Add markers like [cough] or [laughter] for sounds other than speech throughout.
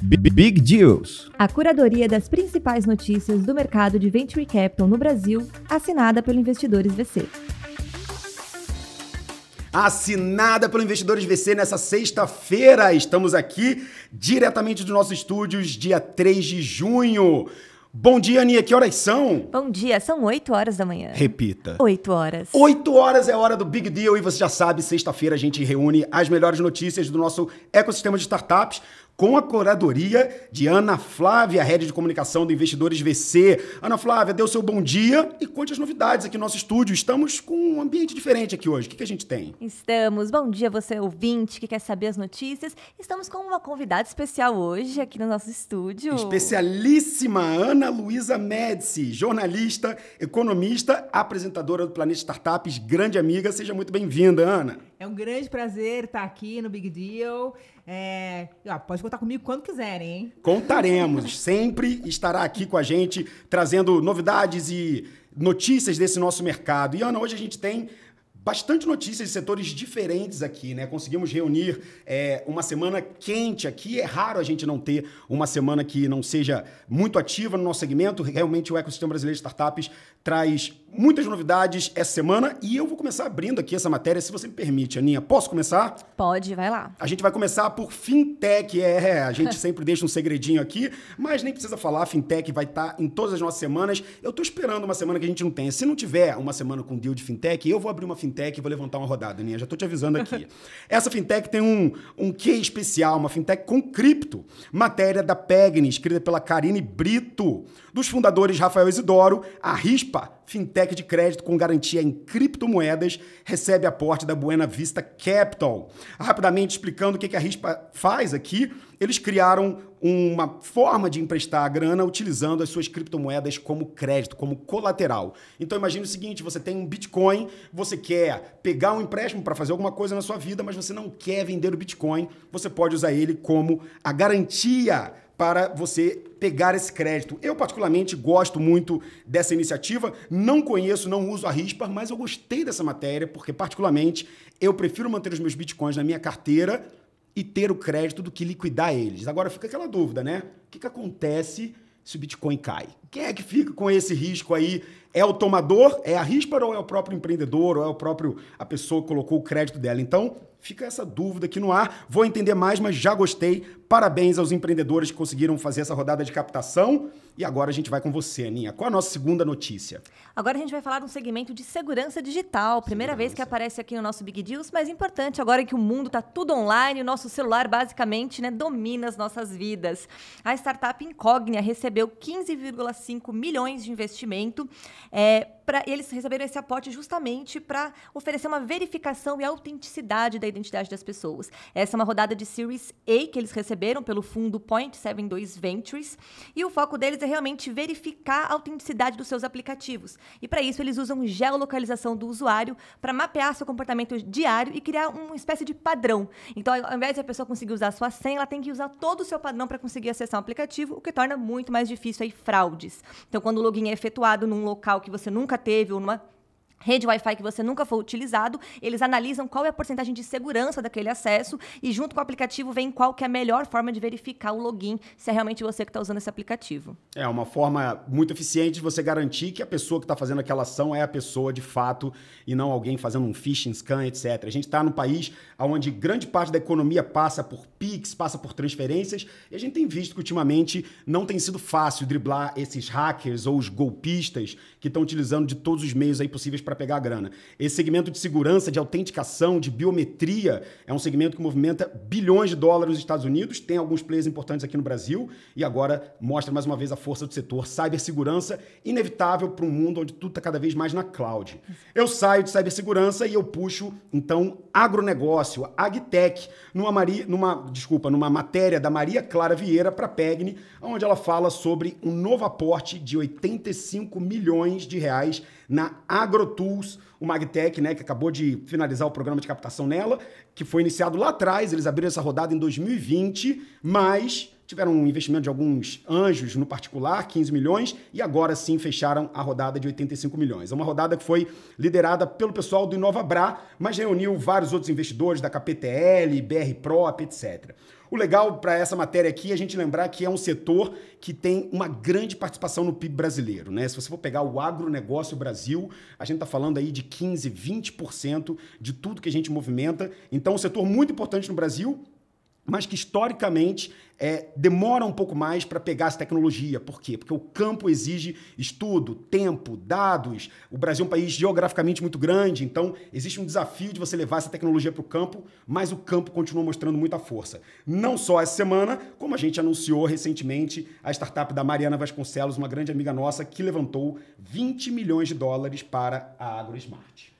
Big Deals. A curadoria das principais notícias do mercado de Venture Capital no Brasil, assinada pelo Investidores VC. Assinada pelo Investidores VC nessa sexta-feira. Estamos aqui diretamente dos nossos estúdios, dia 3 de junho. Bom dia, Aninha. Que horas são? Bom dia, são 8 horas da manhã. Repita. 8 horas. 8 horas é a hora do Big Deal e você já sabe, sexta-feira a gente reúne as melhores notícias do nosso ecossistema de startups com a curadoria de Ana Flávia, head de comunicação do Investidores VC. Ana Flávia, dê o seu bom dia e conte as novidades aqui no nosso estúdio. Estamos com um ambiente diferente aqui hoje. O que, que a gente tem? Estamos. Bom dia, você ouvinte que quer saber as notícias. Estamos com uma convidada especial hoje aqui no nosso estúdio. Especialíssima Ana Luísa Médici, jornalista, economista, apresentadora do Planeta Startups, grande amiga. Seja muito bem-vinda, Ana. É um grande prazer estar aqui no Big Deal. É, pode contar comigo quando quiserem, hein? Contaremos. Sempre estará aqui com a gente, trazendo novidades e notícias desse nosso mercado. E, Ana, hoje a gente tem bastante notícias de setores diferentes aqui, né? Conseguimos reunir é, uma semana quente aqui. É raro a gente não ter uma semana que não seja muito ativa no nosso segmento. Realmente o ecossistema brasileiro de startups traz muitas novidades essa semana e eu vou começar abrindo aqui essa matéria, se você me permite, Aninha. Posso começar? Pode, vai lá. A gente vai começar por fintech. É, a gente [laughs] sempre deixa um segredinho aqui, mas nem precisa falar. Fintech vai estar em todas as nossas semanas. Eu estou esperando uma semana que a gente não tenha. Se não tiver uma semana com deal de fintech, eu vou abrir uma fintech e vou levantar uma rodada, Aninha. Já estou te avisando aqui. [laughs] Essa fintech tem um, um quê especial, uma fintech com cripto. Matéria da Pegni, escrita pela Karine Brito. Dos fundadores Rafael Isidoro, a RISPA, fintech de crédito com garantia em criptomoedas, recebe aporte da Buena Vista Capital. Rapidamente explicando o que a RISPA faz aqui, eles criaram uma forma de emprestar a grana utilizando as suas criptomoedas como crédito, como colateral. Então imagine o seguinte, você tem um Bitcoin, você quer pegar um empréstimo para fazer alguma coisa na sua vida, mas você não quer vender o Bitcoin, você pode usar ele como a garantia para você pegar esse crédito. Eu, particularmente, gosto muito dessa iniciativa. Não conheço, não uso a RISPA, mas eu gostei dessa matéria, porque, particularmente, eu prefiro manter os meus bitcoins na minha carteira e ter o crédito do que liquidar eles. Agora fica aquela dúvida, né? O que, que acontece se o Bitcoin cai? Quem é que fica com esse risco aí? É o tomador? É a RISPA ou é o próprio empreendedor? Ou é o próprio a pessoa que colocou o crédito dela? Então, Fica essa dúvida aqui no ar. Vou entender mais, mas já gostei. Parabéns aos empreendedores que conseguiram fazer essa rodada de captação. E agora a gente vai com você, Aninha. Qual a nossa segunda notícia? Agora a gente vai falar de um segmento de segurança digital. Primeira segurança. vez que aparece aqui no nosso Big Deals, mas importante agora que o mundo está tudo online, o nosso celular basicamente né, domina as nossas vidas. A startup Incognia recebeu 15,5 milhões de investimento. É, pra, eles receberam esse aporte justamente para oferecer uma verificação e autenticidade da identidade das pessoas. Essa é uma rodada de Series A que eles receberam pelo fundo Point 72 Ventures. E o foco deles é realmente verificar a autenticidade dos seus aplicativos. E para isso, eles usam geolocalização do usuário para mapear seu comportamento diário e criar uma espécie de padrão. Então, ao invés de a pessoa conseguir usar sua senha, ela tem que usar todo o seu padrão para conseguir acessar um aplicativo, o que torna muito mais difícil aí fraudes. Então, quando o login é efetuado num local que você nunca teve ou numa rede Wi-Fi que você nunca foi utilizado, eles analisam qual é a porcentagem de segurança daquele acesso e junto com o aplicativo vem qual que é a melhor forma de verificar o login, se é realmente você que está usando esse aplicativo. É uma forma muito eficiente de você garantir que a pessoa que está fazendo aquela ação é a pessoa de fato e não alguém fazendo um phishing scan, etc. A gente está num país onde grande parte da economia passa por PIX, passa por transferências e a gente tem visto que ultimamente não tem sido fácil driblar esses hackers ou os golpistas que estão utilizando de todos os meios aí possíveis para pegar a grana. Esse segmento de segurança, de autenticação, de biometria, é um segmento que movimenta bilhões de dólares nos Estados Unidos, tem alguns players importantes aqui no Brasil e agora mostra mais uma vez a força do setor. Cibersegurança, inevitável para um mundo onde tudo está cada vez mais na cloud. Eu saio de cibersegurança e eu puxo, então, agronegócio, agtech, numa, Maria, numa, desculpa, numa matéria da Maria Clara Vieira para a Pegni, onde ela fala sobre um novo aporte de 85 milhões de reais na AgroTools, o Magtech, né, que acabou de finalizar o programa de captação nela, que foi iniciado lá atrás, eles abriram essa rodada em 2020, mas tiveram um investimento de alguns anjos no particular, 15 milhões, e agora sim fecharam a rodada de 85 milhões. É uma rodada que foi liderada pelo pessoal do InovaBra, mas reuniu vários outros investidores da KPTL, BR Prop, etc. O legal para essa matéria aqui é a gente lembrar que é um setor que tem uma grande participação no PIB brasileiro. Né? Se você for pegar o agronegócio Brasil, a gente está falando aí de 15%, 20% de tudo que a gente movimenta. Então, um setor muito importante no Brasil, mas que historicamente é, demora um pouco mais para pegar essa tecnologia. Por quê? Porque o campo exige estudo, tempo, dados. O Brasil é um país geograficamente muito grande, então existe um desafio de você levar essa tecnologia para o campo, mas o campo continua mostrando muita força. Não só essa semana, como a gente anunciou recentemente a startup da Mariana Vasconcelos, uma grande amiga nossa, que levantou 20 milhões de dólares para a AgroSmart.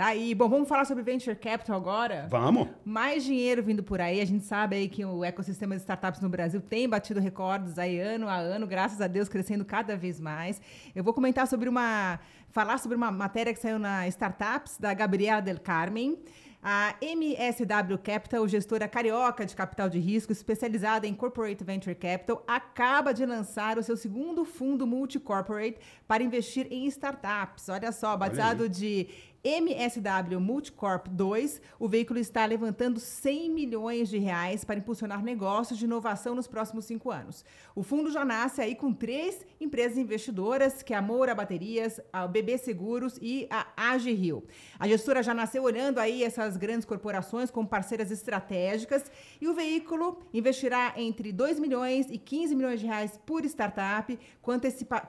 Tá aí. Bom, vamos falar sobre Venture Capital agora? Vamos. Mais dinheiro vindo por aí. A gente sabe aí que o ecossistema de startups no Brasil tem batido recordes aí ano a ano, graças a Deus, crescendo cada vez mais. Eu vou comentar sobre uma... Falar sobre uma matéria que saiu na Startups, da Gabriela Del Carmen. A MSW Capital, gestora carioca de capital de risco, especializada em corporate venture capital, acaba de lançar o seu segundo fundo multicorporate para investir em startups. Olha só, batizado Olha de MSW Multicorp 2, o veículo está levantando 100 milhões de reais para impulsionar negócios de inovação nos próximos cinco anos. O fundo já nasce aí com três empresas investidoras, que é a Moura Baterias, a BB Seguros e a AG Rio. A gestora já nasceu olhando aí essas grandes corporações como parceiras estratégicas e o veículo investirá entre 2 milhões e 15 milhões de reais por startup,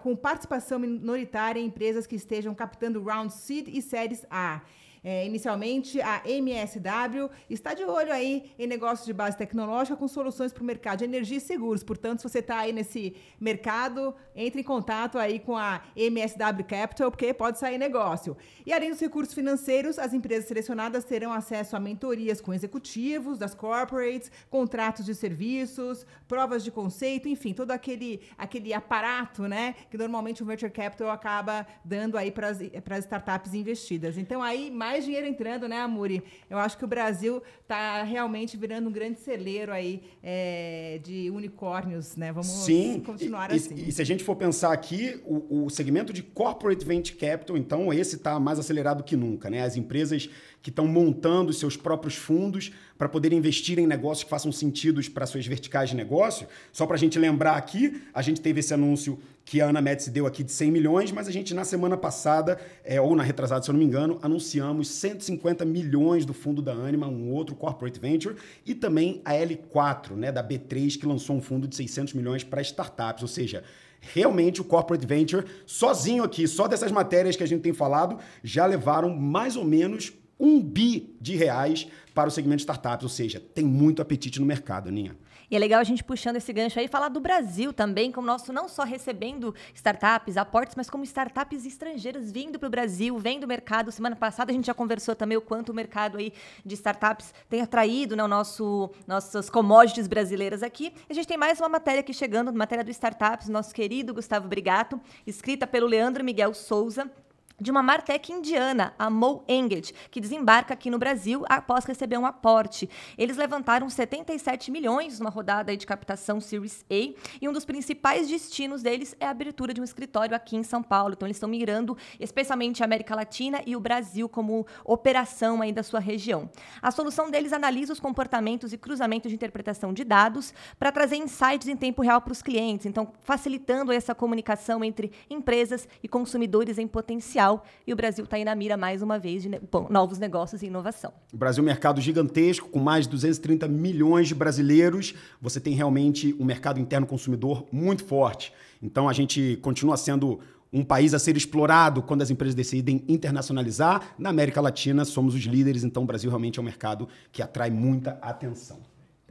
com participação minoritária em empresas que estejam captando round seed e séries a é, inicialmente, a MSW está de olho aí em negócios de base tecnológica com soluções para o mercado de energia e seguros. Portanto, se você está aí nesse mercado, entre em contato aí com a MSW Capital, porque pode sair negócio. E além dos recursos financeiros, as empresas selecionadas terão acesso a mentorias com executivos das corporates, contratos de serviços, provas de conceito, enfim, todo aquele, aquele aparato, né, que normalmente o Venture Capital acaba dando aí para as startups investidas. Então, aí, mais mais dinheiro entrando, né, Amuri? Eu acho que o Brasil está realmente virando um grande celeiro aí é, de unicórnios, né? Vamos Sim, continuar e, assim. E, e, se a gente for pensar aqui, o, o segmento de corporate venture capital, então esse está mais acelerado que nunca, né? As empresas que estão montando seus próprios fundos para poder investir em negócios que façam sentido para suas verticais de negócio. Só para a gente lembrar aqui, a gente teve esse anúncio que a Ana Metz deu aqui de 100 milhões, mas a gente na semana passada, é, ou na retrasada, se eu não me engano, anunciamos 150 milhões do fundo da Anima, um outro corporate venture, e também a L4, né, da B3, que lançou um fundo de 600 milhões para startups, ou seja, realmente o corporate venture sozinho aqui, só dessas matérias que a gente tem falado, já levaram mais ou menos um bi de reais para o segmento de startups, ou seja, tem muito apetite no mercado, Aninha. E é legal a gente puxando esse gancho aí, falar do Brasil também, como nosso não só recebendo startups, aportes, mas como startups estrangeiras vindo para o Brasil, vendo o mercado. Semana passada a gente já conversou também o quanto o mercado aí de startups tem atraído né, o nosso, nossas commodities brasileiras aqui. E a gente tem mais uma matéria aqui chegando, matéria do Startups, nosso querido Gustavo Brigato, escrita pelo Leandro Miguel Souza de uma Martech indiana, a Mo Engage, que desembarca aqui no Brasil após receber um aporte. Eles levantaram 77 milhões numa rodada de captação Series A e um dos principais destinos deles é a abertura de um escritório aqui em São Paulo. Então eles estão migrando especialmente a América Latina e o Brasil como operação aí da sua região. A solução deles analisa os comportamentos e cruzamentos de interpretação de dados para trazer insights em tempo real para os clientes, então facilitando essa comunicação entre empresas e consumidores em potencial mundial e o Brasil está aí na mira mais uma vez de novos negócios e inovação. O Brasil é um mercado gigantesco, com mais de 230 milhões de brasileiros. Você tem realmente um mercado interno consumidor muito forte. Então a gente continua sendo um país a ser explorado quando as empresas decidem internacionalizar. Na América Latina somos os líderes, então o Brasil realmente é um mercado que atrai muita atenção.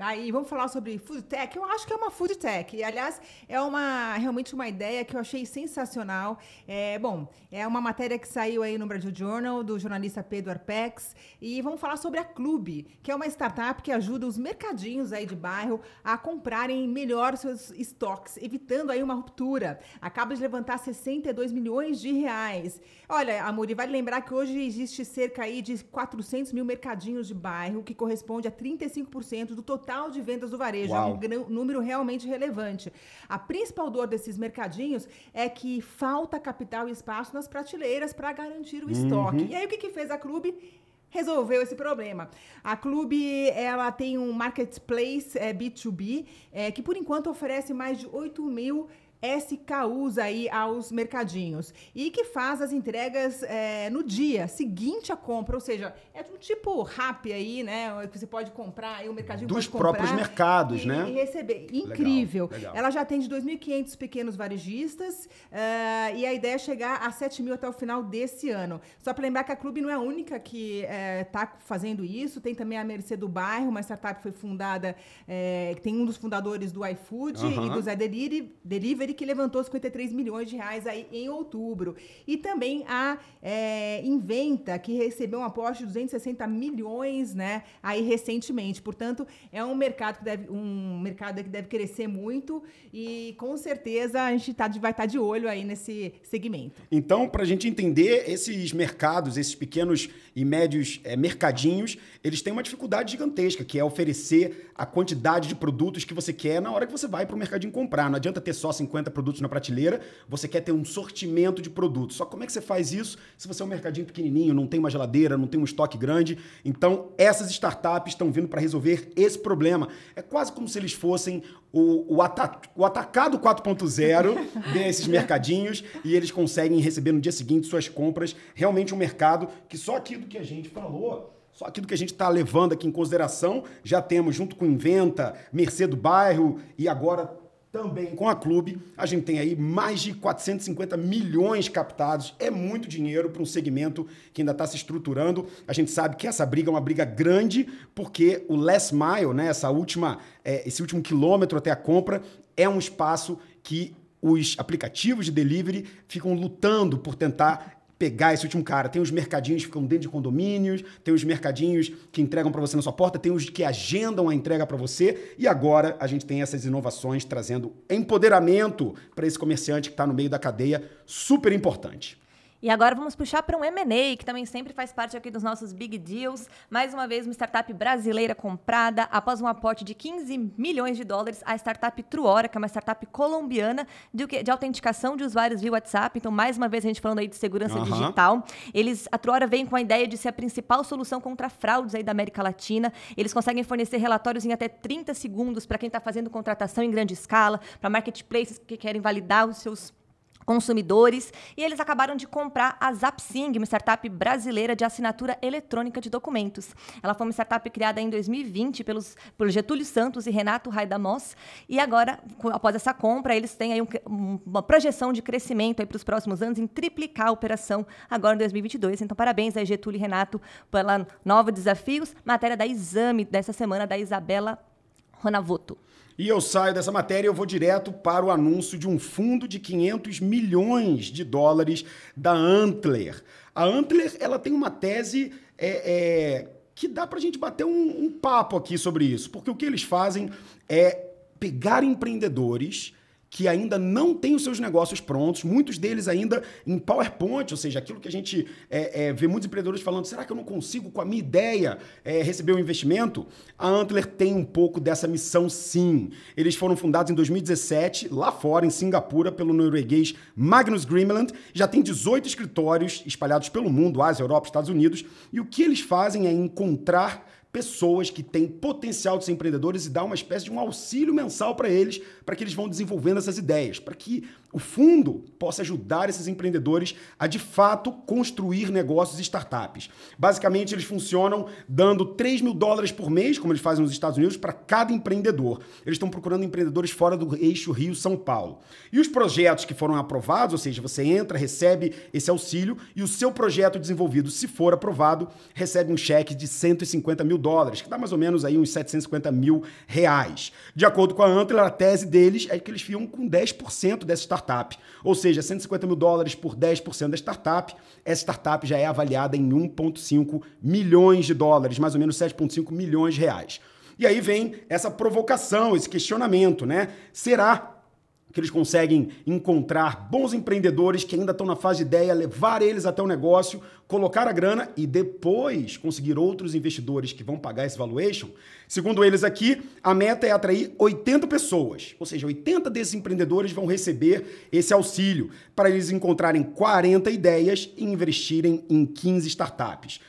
Aí, vamos falar sobre food tech. Eu acho que é uma food tech. E, aliás, é uma realmente uma ideia que eu achei sensacional. É, bom, é uma matéria que saiu aí no Brasil Journal do jornalista Pedro Arpex e vamos falar sobre a Clube, que é uma startup que ajuda os mercadinhos aí de bairro a comprarem melhor seus estoques, evitando aí uma ruptura. Acaba de levantar 62 milhões de reais. Olha, Amuri, vale lembrar que hoje existe cerca aí de 400 mil mercadinhos de bairro, que corresponde a 35% do total total de vendas do varejo. Uau. É um número realmente relevante. A principal dor desses mercadinhos é que falta capital e espaço nas prateleiras para garantir o Uhum. estoque. E aí o que, que fez a Clube? Resolveu esse problema. A Clube ela tem um marketplace é, B2B é, que por enquanto oferece mais de 8 mil SKUs aí aos mercadinhos e que faz as entregas é, no dia seguinte à compra, ou seja, é um tipo rap aí, né? Que você pode comprar, aí o mercadinho Dos próprios mercados, e, né? E receber. Incrível. legal. Ela já atende 2.500 pequenos varejistas eh, e a ideia é chegar a 7 mil até o final desse ano. Só para lembrar que a Clube não é a única que está fazendo isso, tem também a Mercê do Bairro, uma startup que foi fundada, eh, que tem um dos fundadores do iFood e do Zé Delivery, Delivery, que levantou 53 milhões de reais aí em outubro. E também a eh, Inventa, que recebeu um aporte de 260 milhões, né, aí recentemente. Portanto, é um mercado que deve, um mercado que deve crescer muito e com certeza a gente tá, vai estar de olho aí nesse segmento. Então, para a gente entender, esses mercados, esses pequenos e médios eh, mercadinhos, eles têm uma dificuldade gigantesca, que é oferecer a quantidade de produtos que você quer na hora que você vai para o mercadinho comprar. Não adianta ter só 50 produtos na prateleira, você quer ter um sortimento de produtos. Só como é que você faz isso se você é um mercadinho pequenininho, não tem uma geladeira, não tem um estoque grande? Então, essas startups estão vindo para resolver esse problema. É quase como se eles fossem o, o, ata- o atacado 4.0 [laughs] desses mercadinhos e eles conseguem receber no dia seguinte suas compras. Realmente um mercado que só aquilo que a gente falou. Só aquilo que a gente está levando aqui em consideração, já temos junto com Inventa, Mercê do Bairro e agora também com a Clube, a gente tem aí mais de 450 milhões captados. É muito dinheiro para um segmento que ainda está se estruturando. A gente sabe que essa briga é uma briga grande, porque o last mile, né, essa última, é, esse último quilômetro até a compra, é um espaço que os aplicativos de delivery ficam lutando por tentar pegar esse último cara. Tem os mercadinhos que ficam dentro de condomínios, tem os mercadinhos que entregam para você na sua porta, tem os que agendam a entrega para você. E agora a gente tem essas inovações trazendo empoderamento para esse comerciante que está no meio da cadeia, super importante. E agora vamos puxar para um M&A, que também sempre faz parte aqui dos nossos big deals. Mais uma vez, uma startup brasileira comprada após um aporte de 15 milhões de dólares. A startup Truora, que é uma startup colombiana de, de autenticação de usuários via WhatsApp. Então, mais uma vez, a gente falando aí de segurança Aham. digital. Eles, a Truora vem com a ideia de ser a principal solução contra fraudes aí da América Latina. Eles conseguem fornecer relatórios em até 30 segundos para quem está fazendo contratação em grande escala, para marketplaces que querem validar os seus consumidores e eles acabaram de comprar a Zapsing, uma startup brasileira de assinatura eletrônica de documentos. Ela foi uma startup criada em 2020 pelos, pelo Getúlio Santos e Renato Raidamos e agora, após essa compra, eles têm aí um um- uma projeção de crescimento para os próximos anos em triplicar a operação agora em 2022. Então, parabéns aí, Getúlio e Renato, pela novos desafios. Matéria da Exame dessa semana da Isabela Ronavoto. E eu saio dessa matéria e eu vou direto para o anúncio de um fundo de 500 milhões de dólares da Antler. A Antler ela tem uma tese é, é, que dá para a gente bater um, um papo aqui sobre isso, porque o que eles fazem é pegar empreendedores que ainda não têm os seus negócios prontos, muitos deles ainda em PowerPoint, ou seja, aquilo que a gente é, é, vê muitos empreendedores falando, será que eu não consigo, com a minha ideia, é, receber um investimento? A Antler tem um pouco dessa missão, sim. Eles foram fundados em 2017, lá fora, em Singapura, pelo norueguês Magnus Grimland, já tem 18 escritórios espalhados pelo mundo, Ásia, Europa, Estados Unidos, e o que eles fazem é encontrar pessoas que têm potencial de ser empreendedores e dar uma espécie de um auxílio mensal para eles, para que eles vão desenvolvendo essas ideias, para que o fundo possa ajudar esses empreendedores a de fato construir negócios e startups. Basicamente, eles funcionam dando 3 mil dólares por mês, como eles fazem nos Estados Unidos, para cada empreendedor. Eles estão procurando empreendedores fora do eixo Rio-São Paulo. E os projetos que foram aprovados, ou seja, você entra, recebe esse auxílio e o seu projeto desenvolvido, se for aprovado, recebe um cheque de 150 mil dólares, que dá mais ou menos aí uns 750 mil reais. De acordo com a Antler, a tese deles é que eles ficam com 10% dessa startup. Ou seja, 150 mil dólares por 10% da startup. Essa startup já é avaliada em 1,5 milhões de dólares, mais ou menos 7,5 milhões de reais. E aí vem essa provocação, esse questionamento, né? Será que eles conseguem encontrar bons empreendedores que ainda estão na fase de ideia, levar eles até o negócio, colocar a grana e depois conseguir outros investidores que vão pagar esse valuation. Segundo eles aqui, a meta é atrair 80 pessoas, ou seja, 80 desses empreendedores vão receber esse auxílio para eles encontrarem 40 ideias e investirem em 15 startups.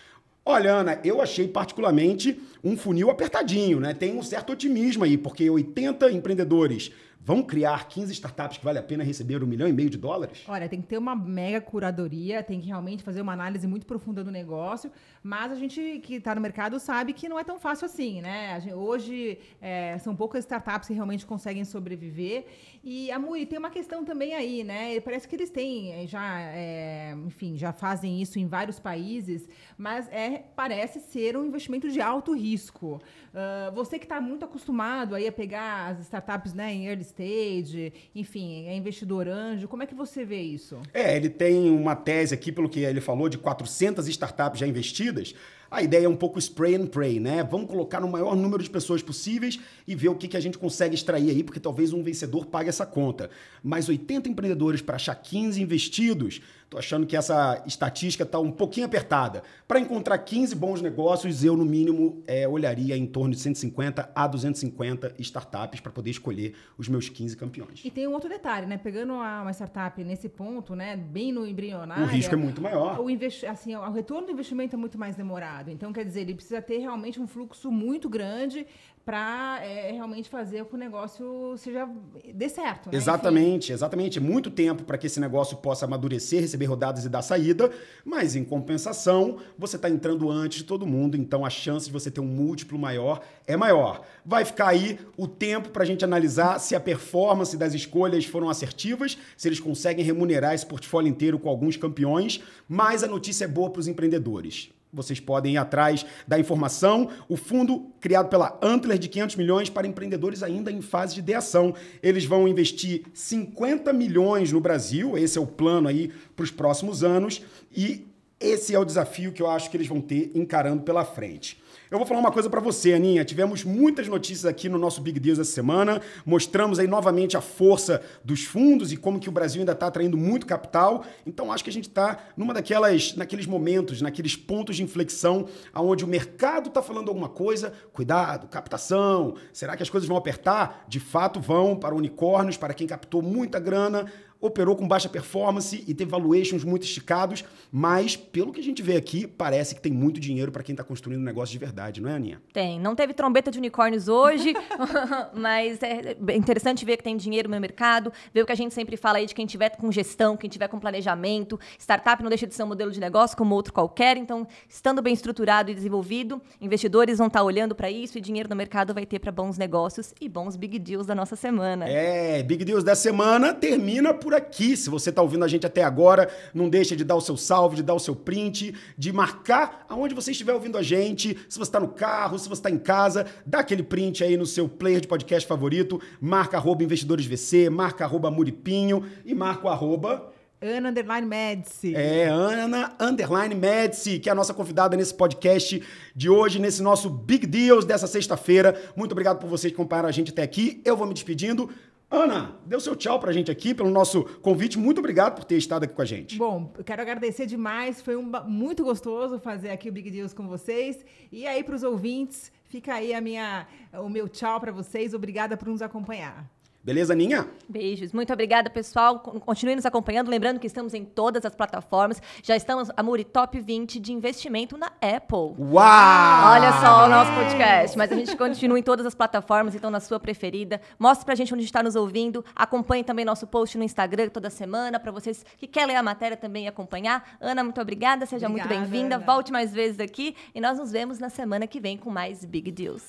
Olha, Ana, eu achei particularmente um funil apertadinho, né? Tem um certo otimismo aí, porque 80 empreendedores Vão criar 15 startups que vale a pena receber um milhão e meio de dólares? Olha, tem que ter uma mega curadoria, tem que realmente fazer uma análise muito profunda do negócio, mas a gente que está no mercado sabe que não é tão fácil assim, né? Gente, hoje é, são poucas startups que realmente conseguem sobreviver. E, Amuri, tem uma questão também aí, né? Parece que eles têm, é, já, é, enfim, já fazem isso em vários países, mas é, parece ser um investimento de alto risco. Uh, você que está muito acostumado aí a pegar as startups né, em early stage, enfim, é investidor anjo, como é que você vê isso? É, ele tem uma tese aqui, pelo que ele falou, de 400 startups já investidas. A ideia é um pouco spray and pray, né? Vamos colocar no maior número de pessoas possíveis e ver o que, que a gente consegue extrair aí, porque talvez um vencedor pague essa conta. Mas 80 empreendedores para achar 15 investidos, tô achando que essa estatística está um pouquinho apertada. Para encontrar 15 bons negócios, eu, no mínimo, é, olharia em torno de 150 a 250 startups para poder escolher os meus 15 campeões. E tem um outro detalhe, né? Pegando uma startup nesse ponto, né? Bem no embrionário. O risco é muito maior. O, investi assim, o retorno do investimento é muito mais demorado. Então, quer dizer, ele precisa ter realmente um fluxo muito grande para é, realmente fazer que o negócio seja dê certo. Né? Exatamente, Enfim. exatamente. Muito tempo para que esse negócio possa amadurecer, receber rodadas e dar saída, mas em compensação, você está entrando antes de todo mundo, então a chance de você ter um múltiplo maior é maior. Vai ficar aí o tempo para a gente analisar se a performance das escolhas foram assertivas, se eles conseguem remunerar esse portfólio inteiro com alguns campeões, mas a notícia é boa para os empreendedores. Vocês podem ir atrás da informação. O fundo criado pela Antler de 500 milhões para empreendedores ainda em fase de ideação. Eles vão investir 50 milhões no Brasil, esse é o plano aí para os próximos anos e esse é o desafio que eu acho que eles vão ter encarando pela frente. Eu vou falar uma coisa para você, Aninha. Tivemos muitas notícias aqui no nosso Big Deals essa semana. Mostramos aí novamente a força dos fundos e como que o Brasil ainda está atraindo muito capital. Então acho que a gente está numa daquelas, naqueles momentos, naqueles pontos de inflexão, aonde o mercado está falando alguma coisa. Cuidado, captação. Será que as coisas vão apertar? De fato vão para unicórnios, para quem captou muita grana operou com baixa performance e teve valuations muito esticados, mas pelo que a gente vê aqui, parece que tem muito dinheiro para quem está construindo um negócio de verdade, não é, Aninha? Tem. Não teve trombeta de unicórnios hoje, [laughs] mas é interessante ver que tem dinheiro no mercado, ver o que a gente sempre fala aí de quem tiver com gestão, quem tiver com planejamento. Startup não deixa de ser um modelo de negócio como outro qualquer, então, estando bem estruturado e desenvolvido, investidores vão estar tá olhando para isso e dinheiro no mercado vai ter para bons negócios e bons big deals da nossa semana. É, big deals da semana termina por por aqui. Se você está ouvindo a gente até agora, não deixa de dar o seu salve, de dar o seu print, de marcar aonde você estiver ouvindo a gente. Se você está no carro, se você está em casa, dá aquele print aí no seu player de podcast favorito, marca arroba investidoresvc, marca arroba muripinho e marca o arroba... Ana Underline Medici. É, Ana Underline Medici, que é a nossa convidada nesse podcast de hoje, nesse nosso Big Deals dessa sexta-feira. Muito obrigado por vocês que acompanharam a gente até aqui. Eu vou me despedindo. Ana, deu seu tchau pra gente aqui, pelo nosso convite. Muito obrigado por ter estado aqui com a gente. Bom, eu quero agradecer demais. Foi um, muito gostoso fazer aqui o Big Deals com vocês. E aí, para os ouvintes, fica aí a minha, o meu tchau para vocês. Obrigada por nos acompanhar. Beleza, Ninha? Beijos. Muito obrigada, pessoal. Continue nos acompanhando. Lembrando que estamos em todas as plataformas. Já estamos, Amuri, top 20 de investimento na Apple. Uau! Olha só o nosso podcast. Mas a gente continua em todas as plataformas, então na sua preferida. Mostre pra gente onde está nos ouvindo. Acompanhe também nosso post no Instagram toda semana, para vocês que querem ler a matéria também e acompanhar. Ana, muito obrigada. Seja obrigada, muito bem-vinda. Volte mais vezes aqui. E nós nos vemos na semana que vem com mais Big Deals.